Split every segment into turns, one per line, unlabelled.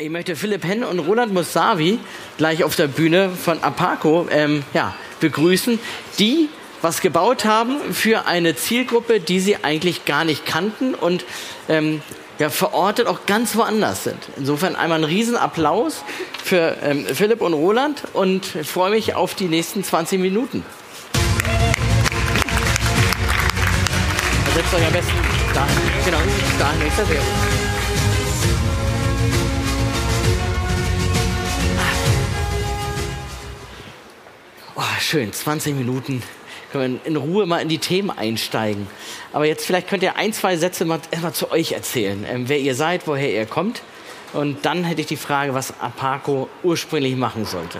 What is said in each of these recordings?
Ich möchte Philipp Henn und Roland Musavi gleich auf der Bühne von Apaco ähm, ja, begrüßen, die was gebaut haben für eine Zielgruppe, die sie eigentlich gar nicht kannten und ähm, ja, verortet auch ganz woanders sind. Insofern einmal ein Riesenapplaus für ähm, Philipp und Roland und freue mich auf die nächsten 20 Minuten. Setzt euch am besten dahin. Genau, dahin ist das schön, 20 Minuten. Können wir in Ruhe mal in die Themen einsteigen. Aber jetzt vielleicht könnt ihr ein, zwei Sätze mal erstmal zu euch erzählen. Ähm, wer ihr seid, woher ihr kommt. Und dann hätte ich die Frage, was Apaco ursprünglich machen sollte.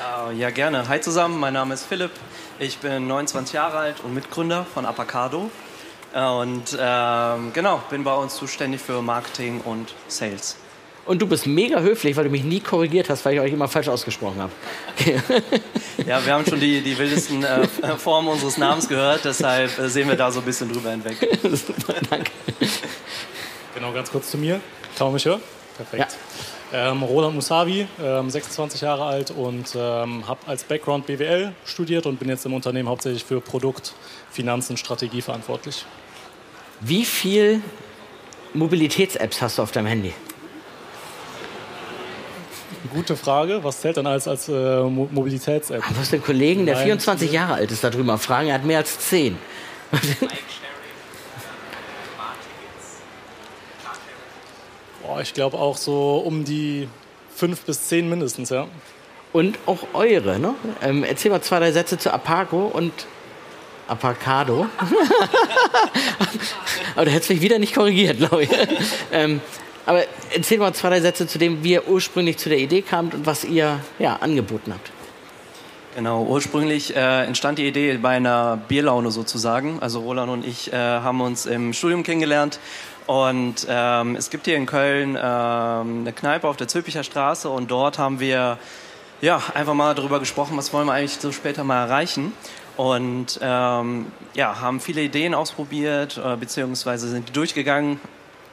Uh, ja, gerne. Hi zusammen, mein Name ist Philipp. Ich bin 29 Jahre alt und Mitgründer von Apacado. Und ähm, genau, bin bei uns zuständig für Marketing und Sales.
Und du bist mega höflich, weil du mich nie korrigiert hast, weil ich euch immer falsch ausgesprochen habe. Okay.
Ja, wir haben schon die, die wildesten äh, Formen unseres Namens gehört, deshalb äh, sehen wir da so ein bisschen drüber hinweg. Super,
danke. Genau, ganz kurz zu mir. Hören? Perfekt. Ja. Ähm, Roland Musavi, ähm, 26 Jahre alt und ähm, habe als Background BWL studiert und bin jetzt im Unternehmen hauptsächlich für Produkt, Finanzen, Strategie verantwortlich.
Wie viel Mobilitäts-Apps hast du auf deinem Handy?
Gute Frage. Was zählt dann als, als äh, Mobilitäts-App?
Du hast einen Kollegen, der 24 Jahre alt ist, darüber fragen. Er hat mehr als 10.
Boah, ich glaube auch so um die fünf bis zehn mindestens, ja.
Und auch eure, ne? Ähm, erzähl mal zwei, drei Sätze zu Apago und Apacado. Aber du hättest mich wieder nicht korrigiert, glaube ich. ähm, aber erzähl mal zwei, drei Sätze zu dem, wie ihr ursprünglich zu der Idee kamt und was ihr ja, angeboten habt.
Genau, ursprünglich äh, entstand die Idee bei einer Bierlaune sozusagen. Also Roland und ich äh, haben uns im Studium kennengelernt und ähm, es gibt hier in Köln ähm, eine Kneipe auf der Zülpicher Straße und dort haben wir ja, einfach mal darüber gesprochen, was wollen wir eigentlich so später mal erreichen. Und ähm, ja, haben viele Ideen ausprobiert, äh, beziehungsweise sind durchgegangen,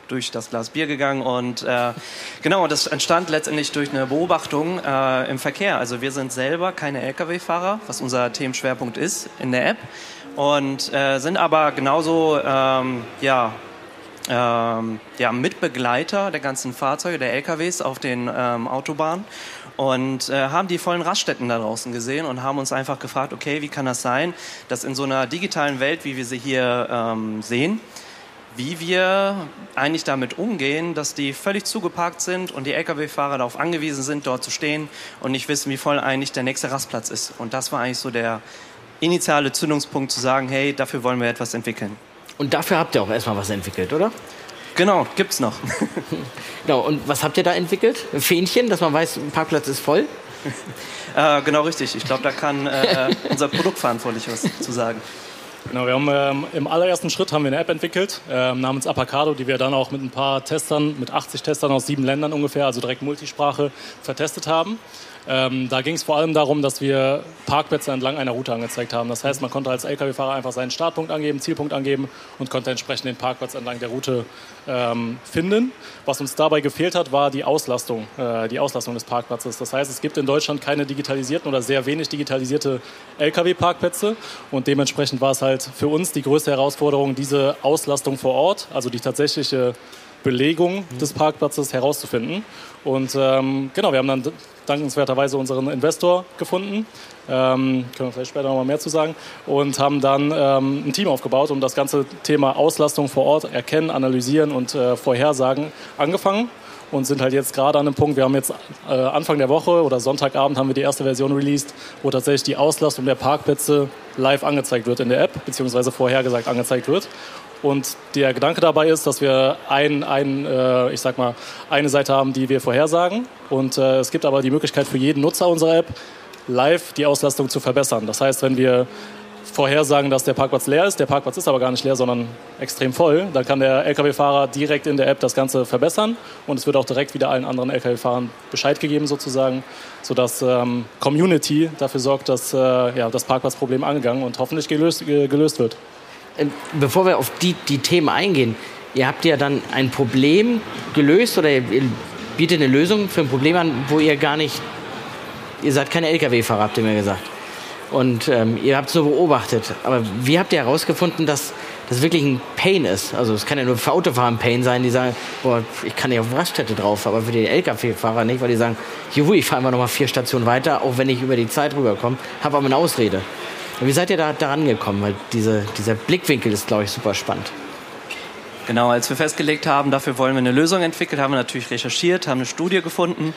durch das Glas Bier gegangen und äh, genau, das entstand letztendlich durch eine Beobachtung äh, im Verkehr. Also wir sind selber keine Lkw-Fahrer, was unser Themenschwerpunkt ist in der App und äh, sind aber genauso ähm, ja, ähm, ja, Mitbegleiter der ganzen Fahrzeuge, der LKWs auf den ähm, Autobahnen und äh, haben die vollen Raststätten da draußen gesehen und haben uns einfach gefragt, okay, wie kann das sein, dass in so einer digitalen Welt, wie wir sie hier ähm, sehen, wie wir eigentlich damit umgehen, dass die völlig zugeparkt sind und die Lkw-Fahrer darauf angewiesen sind, dort zu stehen und nicht wissen, wie voll eigentlich der nächste Rastplatz ist. Und das war eigentlich so der initiale Zündungspunkt zu sagen, hey, dafür wollen wir etwas entwickeln.
Und dafür habt ihr auch erstmal was entwickelt, oder?
Genau, gibt's noch.
genau, und was habt ihr da entwickelt? Ein Fähnchen, dass man weiß, ein Parkplatz ist voll?
äh, genau richtig. Ich glaube, da kann äh, unser Produktverantwortlicher was zu sagen.
Genau, wir haben ähm, im allerersten Schritt haben wir eine App entwickelt ähm, namens Apacado, die wir dann auch mit ein paar Testern, mit 80 Testern aus sieben Ländern ungefähr, also direkt Multisprache, vertestet haben. Ähm, da ging es vor allem darum, dass wir Parkplätze entlang einer Route angezeigt haben. Das heißt, man konnte als Lkw-Fahrer einfach seinen Startpunkt angeben, Zielpunkt angeben und konnte entsprechend den Parkplatz entlang der Route ähm, finden. Was uns dabei gefehlt hat, war die Auslastung, äh, die Auslastung des Parkplatzes. Das heißt, es gibt in Deutschland keine digitalisierten oder sehr wenig digitalisierte Lkw-Parkplätze und dementsprechend war es halt für uns die größte Herausforderung, diese Auslastung vor Ort, also die tatsächliche Belegung des Parkplatzes herauszufinden. Und ähm, genau, wir haben dann dankenswerterweise unseren Investor gefunden. Ähm, können wir vielleicht später noch mal mehr zu sagen. Und haben dann ähm, ein Team aufgebaut, um das ganze Thema Auslastung vor Ort erkennen, analysieren und äh, vorhersagen angefangen. Und sind halt jetzt gerade an einem Punkt, wir haben jetzt äh, Anfang der Woche oder Sonntagabend haben wir die erste Version released, wo tatsächlich die Auslastung der Parkplätze live angezeigt wird in der App, beziehungsweise vorhergesagt angezeigt wird. Und der Gedanke dabei ist, dass wir ein, ein, äh, ich sag mal, eine Seite haben, die wir vorhersagen. Und äh, es gibt aber die Möglichkeit für jeden Nutzer unserer App, live die Auslastung zu verbessern. Das heißt, wenn wir vorhersagen, dass der Parkplatz leer ist, der Parkplatz ist aber gar nicht leer, sondern extrem voll, dann kann der Lkw-Fahrer direkt in der App das Ganze verbessern und es wird auch direkt wieder allen anderen Lkw-Fahrern Bescheid gegeben sozusagen, sodass ähm, Community dafür sorgt, dass äh, ja, das Parkplatzproblem angegangen und hoffentlich gelöst, gelöst wird.
Ähm, bevor wir auf die, die Themen eingehen, ihr habt ja dann ein Problem gelöst oder ihr bietet eine Lösung für ein Problem an, wo ihr gar nicht, ihr seid keine Lkw-Fahrer, habt ihr mir gesagt. Und ähm, ihr habt es nur beobachtet. Aber wie habt ihr herausgefunden, dass das wirklich ein Pain ist? Also es kann ja nur für Autofahrer ein Pain sein, die sagen, boah, ich kann nicht auf Raststätte drauf, aber für die Lkw-Fahrer nicht, weil die sagen, juhu, ich fahre immer noch mal vier Stationen weiter, auch wenn ich über die Zeit rüberkomme, habe aber eine Ausrede. Wie seid ihr da daran gekommen? Weil diese, dieser Blickwinkel ist, glaube ich, super spannend.
Genau, als wir festgelegt haben, dafür wollen wir eine Lösung entwickeln, haben wir natürlich recherchiert, haben eine Studie gefunden.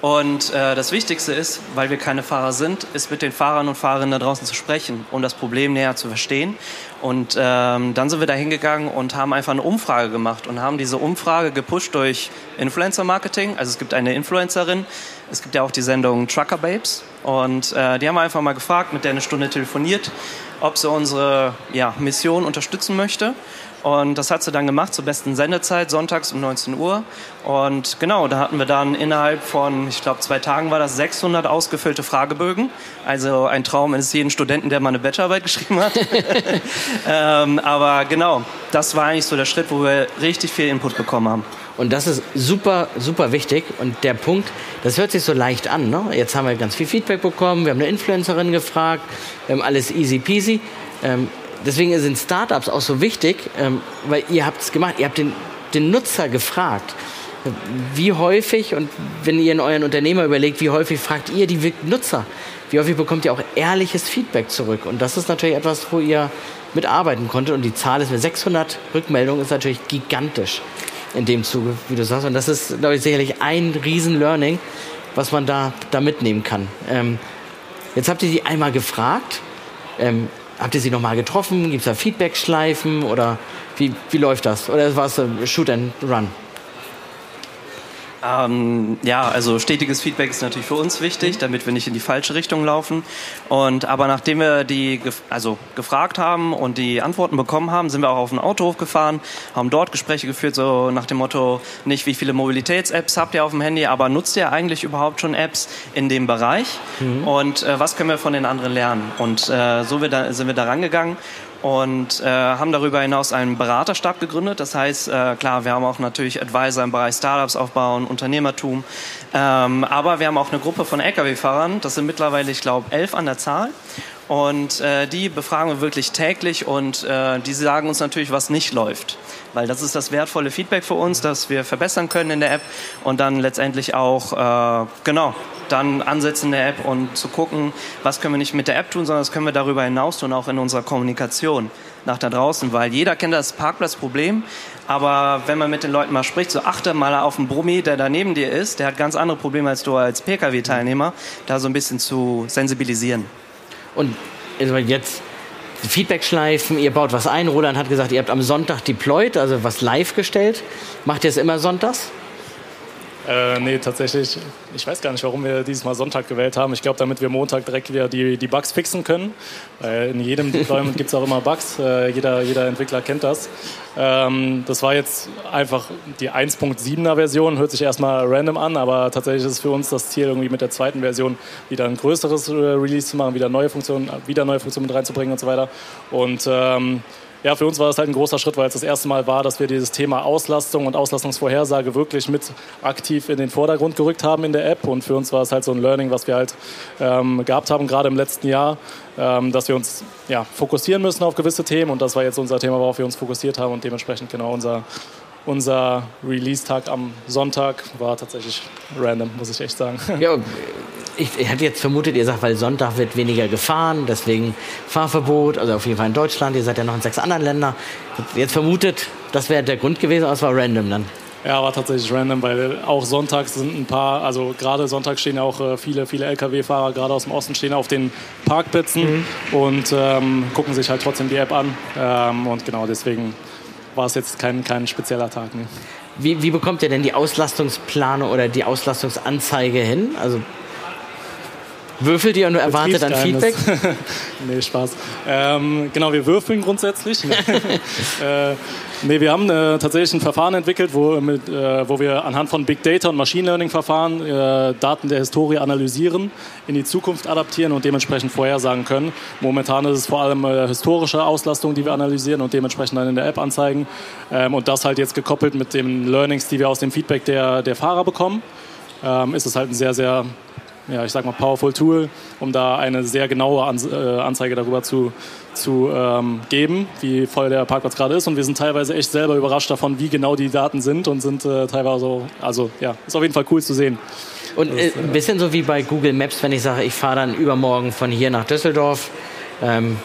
Und äh, das Wichtigste ist, weil wir keine Fahrer sind, ist mit den Fahrern und Fahrerinnen da draußen zu sprechen, um das Problem näher zu verstehen. Und ähm, dann sind wir da hingegangen und haben einfach eine Umfrage gemacht und haben diese Umfrage gepusht durch Influencer-Marketing. Also es gibt eine Influencerin, es gibt ja auch die Sendung Trucker Babes. Und äh, die haben wir einfach mal gefragt, mit der eine Stunde telefoniert, ob sie unsere ja, Mission unterstützen möchte. Und das hat sie dann gemacht zur besten Sendezeit, sonntags um 19 Uhr. Und genau, da hatten wir dann innerhalb von, ich glaube, zwei Tagen war das 600 ausgefüllte Fragebögen. Also ein Traum eines jeden Studenten, der mal eine Bachelorarbeit geschrieben hat. ähm, aber genau, das war eigentlich so der Schritt, wo wir richtig viel Input bekommen haben.
Und das ist super, super wichtig. Und der Punkt, das hört sich so leicht an. Ne? Jetzt haben wir ganz viel Feedback bekommen, wir haben eine Influencerin gefragt, wir haben alles easy peasy. Ähm, deswegen sind Startups auch so wichtig, ähm, weil ihr habt es gemacht, ihr habt den, den Nutzer gefragt. Wie häufig, und wenn ihr in euren Unternehmer überlegt, wie häufig fragt ihr die Nutzer? Wie häufig bekommt ihr auch ehrliches Feedback zurück? Und das ist natürlich etwas, wo ihr mitarbeiten konntet. Und die Zahl ist mit 600 Rückmeldungen ist natürlich gigantisch in dem Zuge, wie du sagst. Und das ist, glaube ich, sicherlich ein Riesen-Learning, was man da, da mitnehmen kann. Ähm, jetzt habt ihr die einmal gefragt. Ähm, Habt ihr sie nochmal getroffen? Gibt es da Feedback-Schleifen oder wie, wie läuft das? Oder war es Shoot and Run?
Ähm, ja, also stetiges Feedback ist natürlich für uns wichtig, damit wir nicht in die falsche Richtung laufen. Und aber nachdem wir die also gefragt haben und die Antworten bekommen haben, sind wir auch auf den Autohof gefahren, haben dort Gespräche geführt, so nach dem Motto, nicht wie viele Mobilitäts-Apps habt ihr auf dem Handy, aber nutzt ihr eigentlich überhaupt schon Apps in dem Bereich? Mhm. Und äh, was können wir von den anderen lernen? Und äh, so wir da, sind wir da rangegangen und äh, haben darüber hinaus einen Beraterstab gegründet. Das heißt, äh, klar, wir haben auch natürlich Advisor im Bereich Startups aufbauen, Unternehmertum, ähm, aber wir haben auch eine Gruppe von Lkw-Fahrern, das sind mittlerweile, ich glaube, elf an der Zahl. Und äh, die befragen wir wirklich täglich und äh, die sagen uns natürlich, was nicht läuft. Weil das ist das wertvolle Feedback für uns, dass wir verbessern können in der App und dann letztendlich auch, äh, genau, dann ansetzen in der App und zu gucken, was können wir nicht mit der App tun, sondern was können wir darüber hinaus tun, auch in unserer Kommunikation nach da draußen, weil jeder kennt das Parkplatzproblem, aber wenn man mit den Leuten mal spricht, so achte mal auf den Brummi, der da neben dir ist, der hat ganz andere Probleme als du als Pkw-Teilnehmer, da so ein bisschen zu sensibilisieren.
Und also jetzt Feedback-Schleifen, ihr baut was ein. Roland hat gesagt, ihr habt am Sonntag deployed, also was live gestellt. Macht ihr es immer sonntags?
Äh, nee, tatsächlich. Ich weiß gar nicht, warum wir dieses Mal Sonntag gewählt haben. Ich glaube, damit wir Montag direkt wieder die, die Bugs fixen können. Äh, in jedem Deployment gibt es auch immer Bugs. Äh, jeder, jeder Entwickler kennt das. Ähm, das war jetzt einfach die 1.7er Version. Hört sich erstmal random an, aber tatsächlich ist es für uns das Ziel, irgendwie mit der zweiten Version wieder ein größeres äh, Release zu machen, wieder neue Funktionen, wieder neue Funktionen mit reinzubringen und so weiter. Und ähm, ja, für uns war das halt ein großer Schritt, weil es das erste Mal war, dass wir dieses Thema Auslastung und Auslastungsvorhersage wirklich mit aktiv in den Vordergrund gerückt haben in der App. Und für uns war es halt so ein Learning, was wir halt ähm, gehabt haben, gerade im letzten Jahr, ähm, dass wir uns ja, fokussieren müssen auf gewisse Themen. Und das war jetzt unser Thema, worauf wir uns fokussiert haben und dementsprechend genau unser, unser Release-Tag am Sonntag war tatsächlich random, muss ich echt sagen.
Ja, ich, ich hatte jetzt vermutet, ihr sagt, weil Sonntag wird weniger gefahren, deswegen Fahrverbot, also auf jeden Fall in Deutschland, ihr seid ja noch in sechs anderen Ländern. Jetzt vermutet, das wäre der Grund gewesen, aber es war random dann.
Ja, war tatsächlich random, weil auch sonntags sind ein paar, also gerade sonntags stehen ja auch äh, viele, viele Lkw-Fahrer, gerade aus dem Osten, stehen auf den Parkplätzen mhm. und ähm, gucken sich halt trotzdem die App an. Ähm, und genau deswegen war es jetzt kein, kein spezieller Tag. Ne.
Wie, wie bekommt ihr denn die Auslastungsplanung oder die Auslastungsanzeige hin? Also Würfelt ihr und erwartet dann Feedback?
nee, Spaß. Ähm, genau, wir würfeln grundsätzlich. äh, nee, wir haben äh, tatsächlich ein Verfahren entwickelt, wo, mit, äh, wo wir anhand von Big Data und Machine Learning Verfahren äh, Daten der Historie analysieren, in die Zukunft adaptieren und dementsprechend vorhersagen können. Momentan ist es vor allem äh, historische Auslastung, die wir analysieren und dementsprechend dann in der App anzeigen. Ähm, und das halt jetzt gekoppelt mit den Learnings, die wir aus dem Feedback der, der Fahrer bekommen. Ähm, ist es halt ein sehr, sehr ja, ich sag mal, powerful Tool, um da eine sehr genaue äh, Anzeige darüber zu, zu ähm, geben, wie voll der Parkplatz gerade ist. Und wir sind teilweise echt selber überrascht davon, wie genau die Daten sind und sind äh, teilweise so, also ja, ist auf jeden Fall cool zu sehen.
Und äh, ein bisschen so wie bei Google Maps, wenn ich sage, ich fahre dann übermorgen von hier nach Düsseldorf ähm,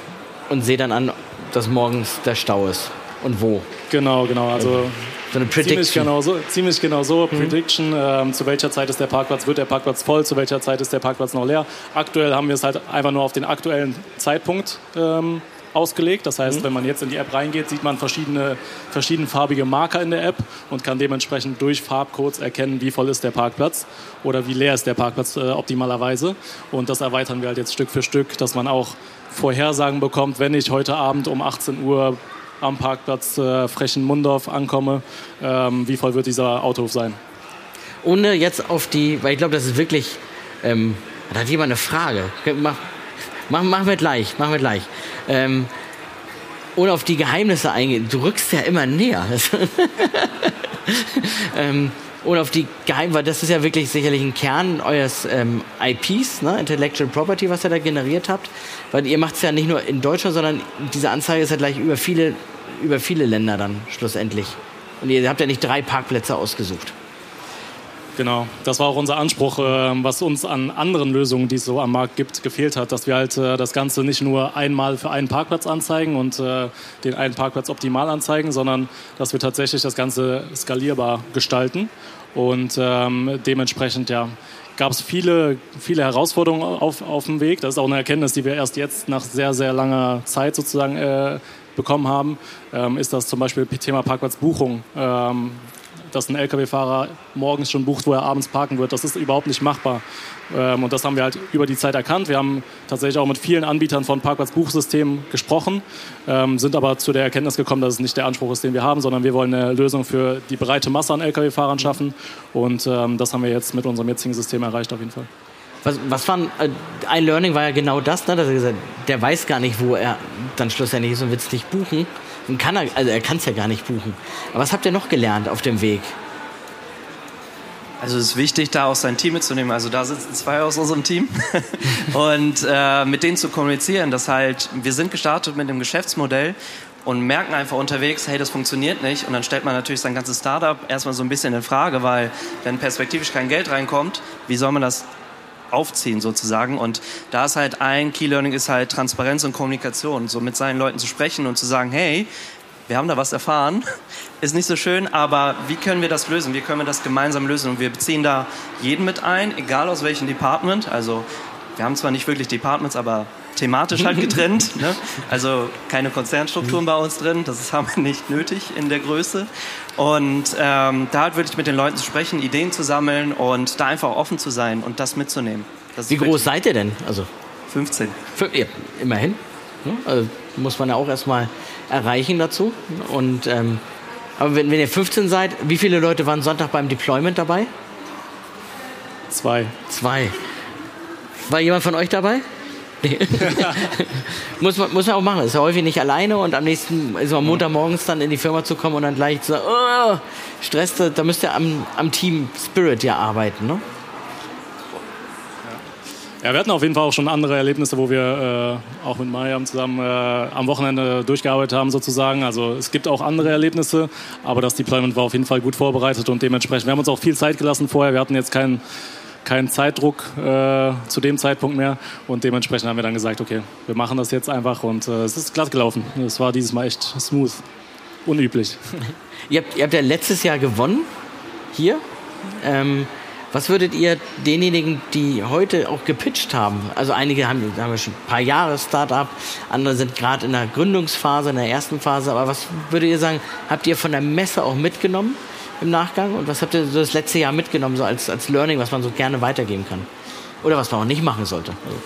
und sehe dann an, dass morgens der Stau ist und wo.
Genau, genau. Also
so eine Prediction.
Ziemlich genau so. Ziemlich genau so. Mhm. Prediction, ähm, zu welcher Zeit ist der Parkplatz, wird der Parkplatz voll, zu welcher Zeit ist der Parkplatz noch leer. Aktuell haben wir es halt einfach nur auf den aktuellen Zeitpunkt ähm, ausgelegt. Das heißt, mhm. wenn man jetzt in die App reingeht, sieht man verschiedene, verschiedenfarbige Marker in der App und kann dementsprechend durch Farbcodes erkennen, wie voll ist der Parkplatz oder wie leer ist der Parkplatz äh, optimalerweise. Und das erweitern wir halt jetzt Stück für Stück, dass man auch Vorhersagen bekommt, wenn ich heute Abend um 18 Uhr am Parkplatz äh, Frechen-Mundorf ankomme, ähm, wie voll wird dieser Autohof sein?
Ohne jetzt auf die, weil ich glaube, das ist wirklich, ähm, da hat jemand eine Frage. Mach, mach, machen wir gleich, machen wir gleich. Ähm, ohne auf die Geheimnisse eingehen, du rückst ja immer näher. ähm, und auf die Geheim, weil das ist ja wirklich sicherlich ein Kern eures ähm, IPs, ne? Intellectual Property, was ihr da generiert habt. Weil ihr macht es ja nicht nur in Deutschland, sondern diese Anzeige ist ja gleich über viele, über viele Länder dann schlussendlich. Und ihr habt ja nicht drei Parkplätze ausgesucht.
Genau, das war auch unser Anspruch, ähm, was uns an anderen Lösungen, die es so am Markt gibt, gefehlt hat, dass wir halt äh, das Ganze nicht nur einmal für einen Parkplatz anzeigen und äh, den einen Parkplatz optimal anzeigen, sondern dass wir tatsächlich das Ganze skalierbar gestalten und ähm, dementsprechend ja, gab es viele, viele Herausforderungen auf, auf dem Weg. Das ist auch eine Erkenntnis, die wir erst jetzt nach sehr, sehr langer Zeit sozusagen äh, bekommen haben. Ähm, ist das zum Beispiel Thema Parkplatzbuchung. Ähm, dass ein Lkw-Fahrer morgens schon bucht, wo er abends parken wird. Das ist überhaupt nicht machbar. Ähm, und das haben wir halt über die Zeit erkannt. Wir haben tatsächlich auch mit vielen Anbietern von Parkplatzbuchsystemen gesprochen, ähm, sind aber zu der Erkenntnis gekommen, dass es nicht der Anspruch ist, den wir haben, sondern wir wollen eine Lösung für die breite Masse an Lkw-Fahrern schaffen. Und ähm, das haben wir jetzt mit unserem jetzigen System erreicht auf jeden Fall.
Was, was war äh, ein Learning war ja genau das, ne, dass er gesagt der weiß gar nicht, wo er dann schlussendlich ist und will es nicht buchen. Und kann er, also er kann es ja gar nicht buchen. Aber was habt ihr noch gelernt auf dem Weg?
Also es ist wichtig, da auch sein Team mitzunehmen. Also da sitzen zwei aus unserem Team und äh, mit denen zu kommunizieren, dass halt wir sind gestartet mit einem Geschäftsmodell und merken einfach unterwegs, hey, das funktioniert nicht. Und dann stellt man natürlich sein ganzes Startup erstmal so ein bisschen in Frage, weil wenn perspektivisch kein Geld reinkommt, wie soll man das aufziehen sozusagen. Und da ist halt ein Key Learning ist halt Transparenz und Kommunikation, so mit seinen Leuten zu sprechen und zu sagen, hey, wir haben da was erfahren, ist nicht so schön, aber wie können wir das lösen? Wie können wir das gemeinsam lösen? Und wir beziehen da jeden mit ein, egal aus welchem Department. Also wir haben zwar nicht wirklich Departments, aber thematisch halt getrennt. ne? Also keine Konzernstrukturen bei uns drin, das haben wir nicht nötig in der Größe. Und ähm, da halt wirklich mit den Leuten zu sprechen, Ideen zu sammeln und da einfach offen zu sein und das mitzunehmen. Das
Wie groß seid ihr denn?
Also 15.
Ja, immerhin. Also muss man ja auch erstmal erreichen dazu. Und, ähm, aber wenn, wenn ihr 15 seid, wie viele Leute waren Sonntag beim Deployment dabei?
Zwei.
Zwei. War jemand von euch dabei? Nee. muss, man, muss man auch machen. Ist ja häufig nicht alleine und am nächsten, also am Montagmorgens dann in die Firma zu kommen und dann gleich zu sagen, oh, Stress, da müsst ihr am, am Team Spirit ja arbeiten, ne?
Ja, wir hatten auf jeden Fall auch schon andere Erlebnisse, wo wir äh, auch mit Mariam zusammen äh, am Wochenende durchgearbeitet haben sozusagen. Also es gibt auch andere Erlebnisse, aber das Deployment war auf jeden Fall gut vorbereitet und dementsprechend, wir haben uns auch viel Zeit gelassen vorher. Wir hatten jetzt keinen keinen Zeitdruck äh, zu dem Zeitpunkt mehr und dementsprechend haben wir dann gesagt, okay, wir machen das jetzt einfach und äh, es ist glatt gelaufen. Es war dieses Mal echt smooth, unüblich.
ihr, habt, ihr habt ja letztes Jahr gewonnen hier. Ähm, was würdet ihr denjenigen, die heute auch gepitcht haben, also einige haben, haben schon ein paar Jahre Startup, andere sind gerade in der Gründungsphase, in der ersten Phase, aber was würdet ihr sagen, habt ihr von der Messe auch mitgenommen? Im Nachgang? Und was habt ihr so das letzte Jahr mitgenommen, so als, als Learning, was man so gerne weitergeben kann? oder was man auch nicht machen sollte. Also,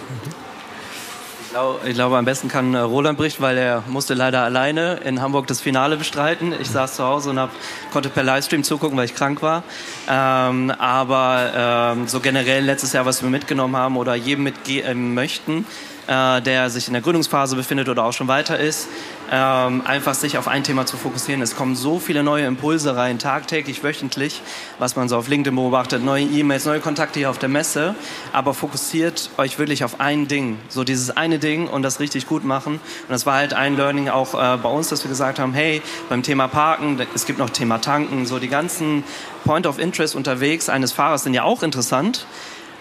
ich glaube, ich glaube, am besten kann äh, Roland berichten, weil er musste leider alleine in Hamburg das Finale bestreiten. Ich saß zu Hause und hab, konnte per Livestream zugucken, weil ich krank war. Ähm, aber ähm, so generell letztes Jahr, was wir mitgenommen haben oder jedem mitgeben möchten, äh, der sich in der Gründungsphase befindet oder auch schon weiter ist, ähm, einfach sich auf ein Thema zu fokussieren. Es kommen so viele neue Impulse rein, tagtäglich, wöchentlich, was man so auf LinkedIn beobachtet, neue E-Mails, neue Kontakte hier auf der Messe, aber fokussiert euch wirklich auf ein Ding, so dieses eine Ding und das richtig gut machen. Und das war halt ein Learning auch äh, bei uns, dass wir gesagt haben, hey, beim Thema Parken, es gibt noch Thema Tanken, so die ganzen Point of Interest unterwegs eines Fahrers sind ja auch interessant,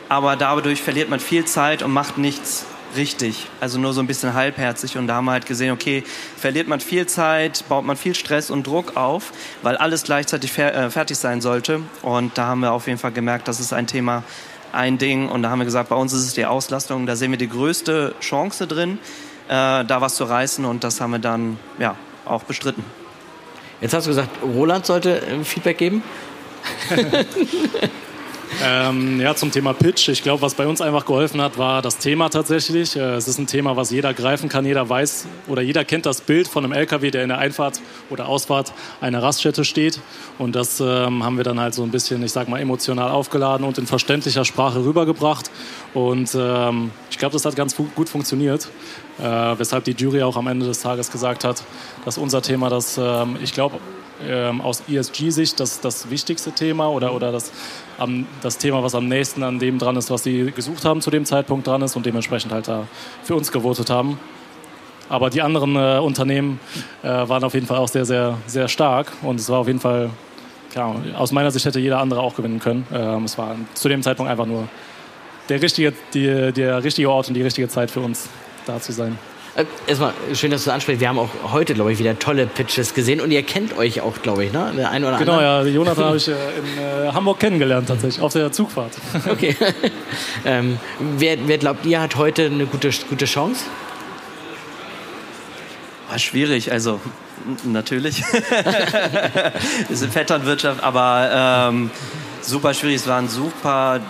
aber dadurch verliert man viel Zeit und macht nichts richtig. Also nur so ein bisschen halbherzig. Und da haben wir halt gesehen, okay, verliert man viel Zeit, baut man viel Stress und Druck auf, weil alles gleichzeitig fer äh, fertig sein sollte. Und da haben wir auf jeden Fall gemerkt, das ist ein Thema, ein Ding. Und da haben wir gesagt, bei uns ist es die Auslastung. Da sehen wir die größte Chance drin, äh, da was zu reißen. Und das haben wir dann ja, auch bestritten.
Jetzt hast du gesagt, Roland sollte äh, Feedback geben.
Ähm, ja, zum Thema Pitch. Ich glaube, was bei uns einfach geholfen hat, war das Thema tatsächlich. Äh, es ist ein Thema, was jeder greifen kann. Jeder weiß oder jeder kennt das Bild von einem LKW, der in der Einfahrt oder Ausfahrt einer Raststätte steht. Und das ähm, haben wir dann halt so ein bisschen, ich sag mal, emotional aufgeladen und in verständlicher Sprache rübergebracht. Und ähm, glaube, das hat ganz gut funktioniert. Äh, weshalb die Jury auch am Ende des Tages gesagt hat, dass unser Thema, das, ähm, ich glaube, ähm, aus ESG-Sicht das, das wichtigste Thema oder, oder das, am, das Thema, was am nächsten an dem dran ist, was sie gesucht haben zu dem Zeitpunkt dran ist und dementsprechend halt da für uns gewotet haben. Aber die anderen äh, Unternehmen äh, waren auf jeden Fall auch sehr, sehr, sehr stark und es war auf jeden Fall, klar, aus meiner Sicht hätte jeder andere auch gewinnen können. Ähm, es war zu dem Zeitpunkt einfach nur der richtige, die, der richtige Ort und die richtige Zeit für uns da zu sein.
Äh, erstmal schön, dass du ansprichst. Wir haben auch heute, glaube ich, wieder tolle Pitches gesehen und ihr kennt euch auch, glaube ich, ne?
Der ein oder genau, andere. ja. Jonathan habe ich äh, in äh, Hamburg kennengelernt tatsächlich, auf der Zugfahrt.
Okay. ähm, wer, wer, glaubt ihr hat heute eine gute, gute Chance?
War schwierig, also natürlich. Wir sind Vetternwirtschaft, aber ähm, super schwierig. Es waren super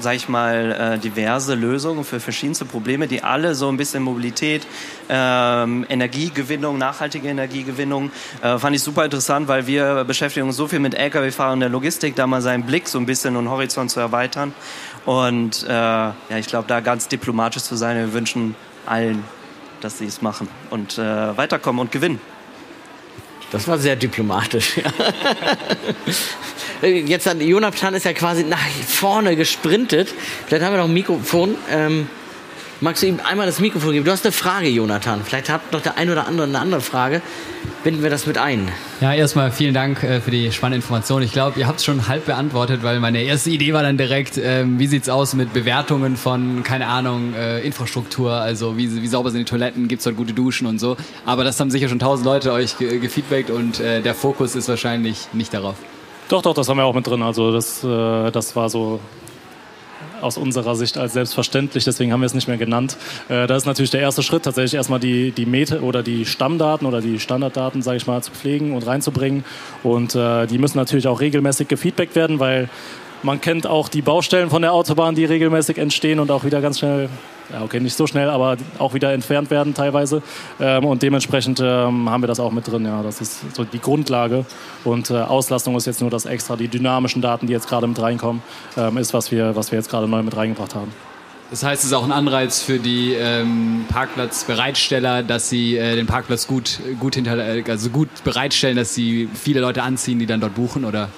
sage ich mal, äh, diverse Lösungen für verschiedenste Probleme, die alle so ein bisschen Mobilität, ähm, Energiegewinnung, nachhaltige Energiegewinnung, äh, fand ich super interessant, weil wir beschäftigen uns so viel mit Lkw-Fahrern der Logistik, da mal seinen Blick so ein bisschen und Horizont zu erweitern. Und äh, ja, ich glaube, da ganz diplomatisch zu sein, wir wünschen allen, dass sie es machen und äh, weiterkommen und gewinnen.
Das war sehr diplomatisch. Jetzt hat Jonathan ist ja quasi nach vorne gesprintet. Vielleicht haben wir noch ein Mikrofon. Ähm, magst du ihm einmal das Mikrofon geben? Du hast eine Frage, Jonathan. Vielleicht hat noch der ein oder andere eine andere Frage. Binden wir das mit ein.
Ja, erstmal vielen Dank äh, für die spannende Information. Ich glaube, ihr habt es schon halb beantwortet, weil meine erste Idee war dann direkt, ähm, wie es aus mit Bewertungen von, keine Ahnung, äh, Infrastruktur, also wie, wie sauber sind die Toiletten, gibt es dort gute Duschen und so. Aber das haben sicher schon tausend Leute euch ge gefeedbackt und äh, der Fokus ist wahrscheinlich nicht darauf.
Doch, doch, das haben wir auch mit drin. Also das, äh, das war so aus unserer Sicht als selbstverständlich, deswegen haben wir es nicht mehr genannt. Äh, das ist natürlich der erste Schritt, tatsächlich erstmal die, die Meta oder die Stammdaten oder die Standarddaten, sage ich mal, zu pflegen und reinzubringen. Und äh, die müssen natürlich auch regelmäßig gefeedbackt werden, weil man kennt auch die Baustellen von der Autobahn, die regelmäßig entstehen und auch wieder ganz schnell ja, okay, nicht so schnell, aber auch wieder entfernt werden teilweise. Ähm, und dementsprechend ähm, haben wir das auch mit drin. Ja, das ist so die Grundlage. Und äh, Auslastung ist jetzt nur das extra. Die dynamischen Daten, die jetzt gerade mit reinkommen, ähm, ist, was wir, was wir jetzt gerade neu mit reingebracht haben.
Das heißt, es ist auch ein Anreiz für die ähm, Parkplatzbereitsteller, dass sie äh, den Parkplatz gut, gut, hinter, also gut bereitstellen, dass sie viele Leute anziehen, die dann dort buchen, oder?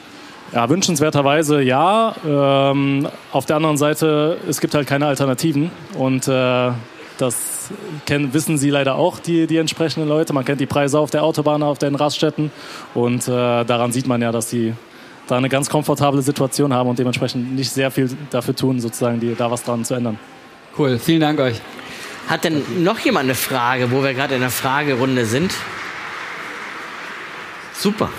Ja, wünschenswerterweise ja. Ähm, auf der anderen Seite, es gibt halt keine Alternativen und äh, das kennen, wissen sie leider auch, die, die entsprechenden Leute. Man kennt die Preise auf der Autobahn, auf den Raststätten und äh, daran sieht man ja, dass sie da eine ganz komfortable Situation haben und dementsprechend nicht sehr viel dafür tun, sozusagen die, da was dran zu ändern.
Cool, vielen Dank euch.
Hat denn noch jemand eine Frage, wo wir gerade in der Fragerunde sind? Super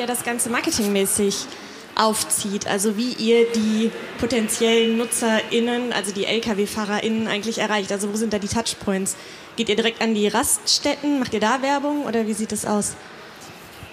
ihr das Ganze marketingmäßig aufzieht, also wie ihr die potenziellen NutzerInnen, also die Lkw-FahrerInnen eigentlich erreicht. Also wo sind da die Touchpoints? Geht ihr direkt an die Raststätten, macht ihr da Werbung oder wie sieht das aus?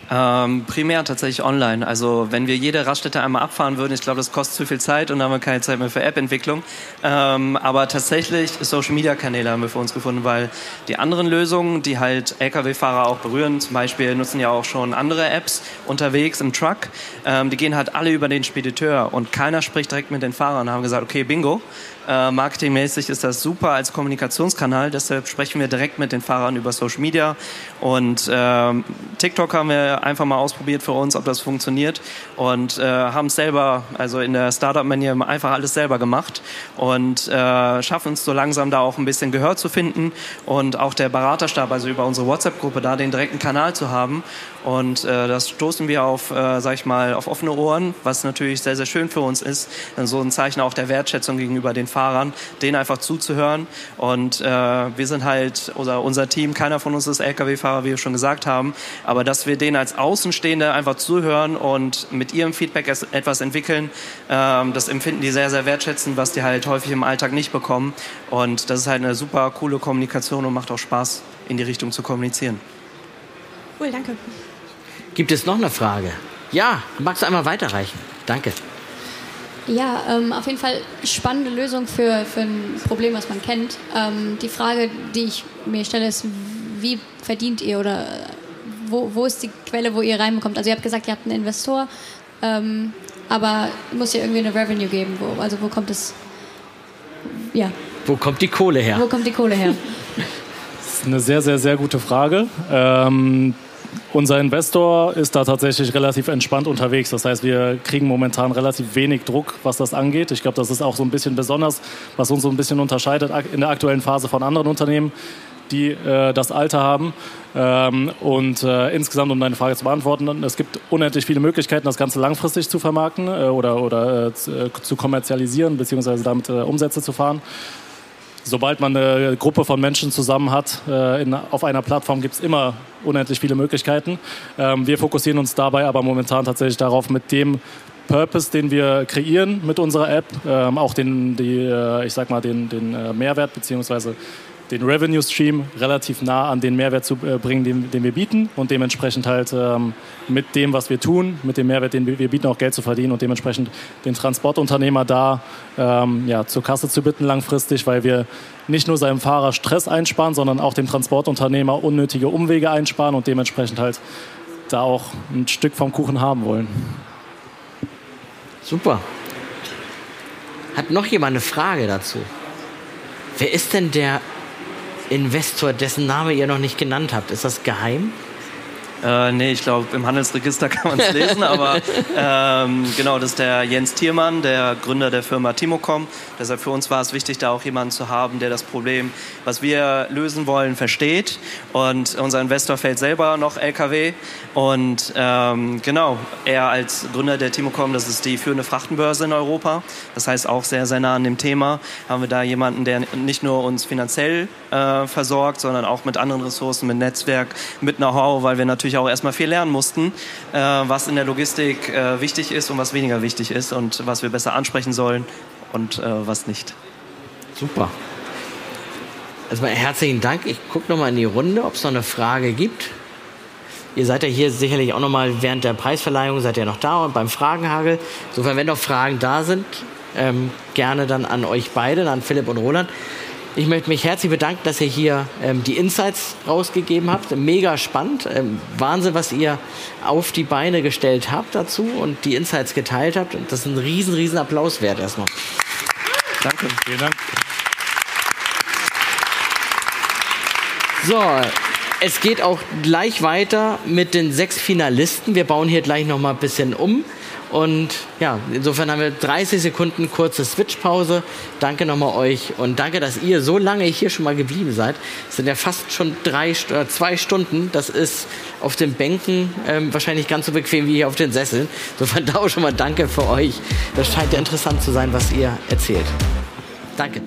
Ähm, primär tatsächlich online. Also wenn wir jede Raststätte einmal abfahren würden, ich glaube, das kostet zu viel Zeit und dann haben wir keine Zeit mehr für App-Entwicklung. Ähm, aber tatsächlich Social-Media-Kanäle haben wir für uns gefunden, weil die anderen Lösungen, die halt Lkw-Fahrer auch berühren, zum Beispiel nutzen ja auch schon andere Apps unterwegs im Truck, ähm, die gehen halt alle über den Spediteur und keiner spricht direkt mit den Fahrern und haben gesagt, okay, bingo, äh, marketingmäßig ist das super als Kommunikationskanal, deshalb sprechen wir direkt mit den Fahrern über Social Media. Und äh, TikTok haben wir einfach mal ausprobiert für uns, ob das funktioniert. Und äh, haben es selber, also in der Startup-Manier einfach alles selber gemacht. Und äh, schaffen es so langsam da auch ein bisschen Gehör zu finden. Und auch der Beraterstab, also über unsere WhatsApp-Gruppe da den direkten Kanal zu haben und äh, das stoßen wir auf, äh, sag ich mal, auf offene Ohren, was natürlich sehr, sehr schön für uns ist. So ein Zeichen auch der Wertschätzung gegenüber den Fahrern, denen einfach zuzuhören. Und äh, wir sind halt, oder unser Team, keiner von uns ist Lkw-Fahrer, wie wir schon gesagt haben, aber dass wir denen als Außenstehende einfach zuhören und mit ihrem Feedback etwas entwickeln, ähm, das empfinden die sehr, sehr wertschätzend, was die halt häufig im Alltag nicht bekommen. Und das ist halt eine super coole Kommunikation und macht auch Spaß, in die Richtung zu kommunizieren.
Cool, danke.
Gibt es noch eine Frage? Ja, magst du einmal weiterreichen? Danke.
Ja, ähm, auf jeden Fall spannende Lösung für, für ein Problem, was man kennt. Ähm, die Frage, die ich mir stelle, ist, wie verdient ihr oder wo, wo ist die Quelle, wo ihr reinbekommt? Also ihr habt gesagt, ihr habt einen Investor, ähm, aber muss ja irgendwie eine Revenue geben. Wo, also wo kommt es?
Ja. Wo kommt die Kohle her?
Wo kommt die Kohle her?
Das ist eine sehr, sehr, sehr gute Frage. Ähm, unser Investor ist da tatsächlich relativ entspannt unterwegs. Das heißt, wir kriegen momentan relativ wenig Druck, was das angeht. Ich glaube, das ist auch so ein bisschen besonders, was uns so ein bisschen unterscheidet in der aktuellen Phase von anderen Unternehmen, die äh, das Alter haben. Ähm, und äh, insgesamt, um deine Frage zu beantworten, es gibt unendlich viele Möglichkeiten, das Ganze langfristig zu vermarkten äh, oder, oder äh, zu kommerzialisieren, beziehungsweise damit äh, Umsätze zu fahren sobald man eine Gruppe von Menschen zusammen hat äh, in, auf einer Plattform, gibt es immer unendlich viele Möglichkeiten. Ähm, wir fokussieren uns dabei aber momentan tatsächlich darauf, mit dem Purpose, den wir kreieren mit unserer App, ähm, auch den, die, äh, ich sag mal, den, den äh, Mehrwert bzw den Revenue Stream relativ nah an den Mehrwert zu äh, bringen, den, den wir bieten und dementsprechend halt ähm, mit dem, was wir tun, mit dem Mehrwert, den wir bieten, auch Geld zu verdienen und dementsprechend den Transportunternehmer da ähm, ja, zur Kasse zu bitten langfristig, weil wir nicht nur seinem Fahrer Stress einsparen, sondern auch dem Transportunternehmer unnötige Umwege einsparen und dementsprechend halt da auch ein Stück vom Kuchen haben wollen.
Super. Hat noch jemand eine Frage dazu? Wer ist denn der Investor, dessen Name ihr noch nicht genannt habt. Ist das geheim?
Äh, nee, ich glaube, im Handelsregister kann man es lesen, aber ähm, genau, das ist der Jens Thiermann, der Gründer der Firma Timocom. Deshalb für uns war es wichtig, da auch jemanden zu haben, der das Problem, was wir lösen wollen, versteht. Und unser Investor fällt selber noch LKW. Und ähm, genau, er als Gründer der Timocom, das ist die führende Frachtenbörse in Europa. Das heißt auch sehr, sehr nah an dem Thema. Haben wir da jemanden, der nicht nur uns finanziell äh, versorgt, sondern auch mit anderen Ressourcen, mit Netzwerk, mit Know-how, weil wir natürlich natürlich auch erstmal viel lernen mussten, äh, was in der Logistik äh, wichtig ist und was weniger wichtig ist und was wir besser ansprechen sollen und äh, was nicht.
Super. Erstmal herzlichen Dank. Ich gucke nochmal in die Runde, ob es noch eine Frage gibt. Ihr seid ja hier sicherlich auch nochmal während der Preisverleihung, seid ihr noch da und beim Fragenhagel. Insofern, wenn noch Fragen da sind, ähm, gerne dann an euch beide, an Philipp und Roland. Ich möchte mich herzlich bedanken, dass ihr hier ähm, die Insights rausgegeben habt. Mega spannend. Ähm, Wahnsinn, was ihr auf die Beine gestellt habt dazu und die Insights geteilt habt. Und das ist ein riesen, riesen Applaus wert erstmal.
Danke. Vielen Dank.
So, es geht auch gleich weiter mit den sechs Finalisten. Wir bauen hier gleich noch mal ein bisschen um. Und ja, insofern haben wir 30 Sekunden kurze Switchpause. Danke nochmal euch und danke, dass ihr so lange hier schon mal geblieben seid. Es sind ja fast schon drei, äh, zwei Stunden. Das ist auf den Bänken ähm, wahrscheinlich ganz so bequem wie hier auf den Sesseln. Insofern da auch schon mal danke für euch. Das scheint ja interessant zu sein, was ihr erzählt. Danke.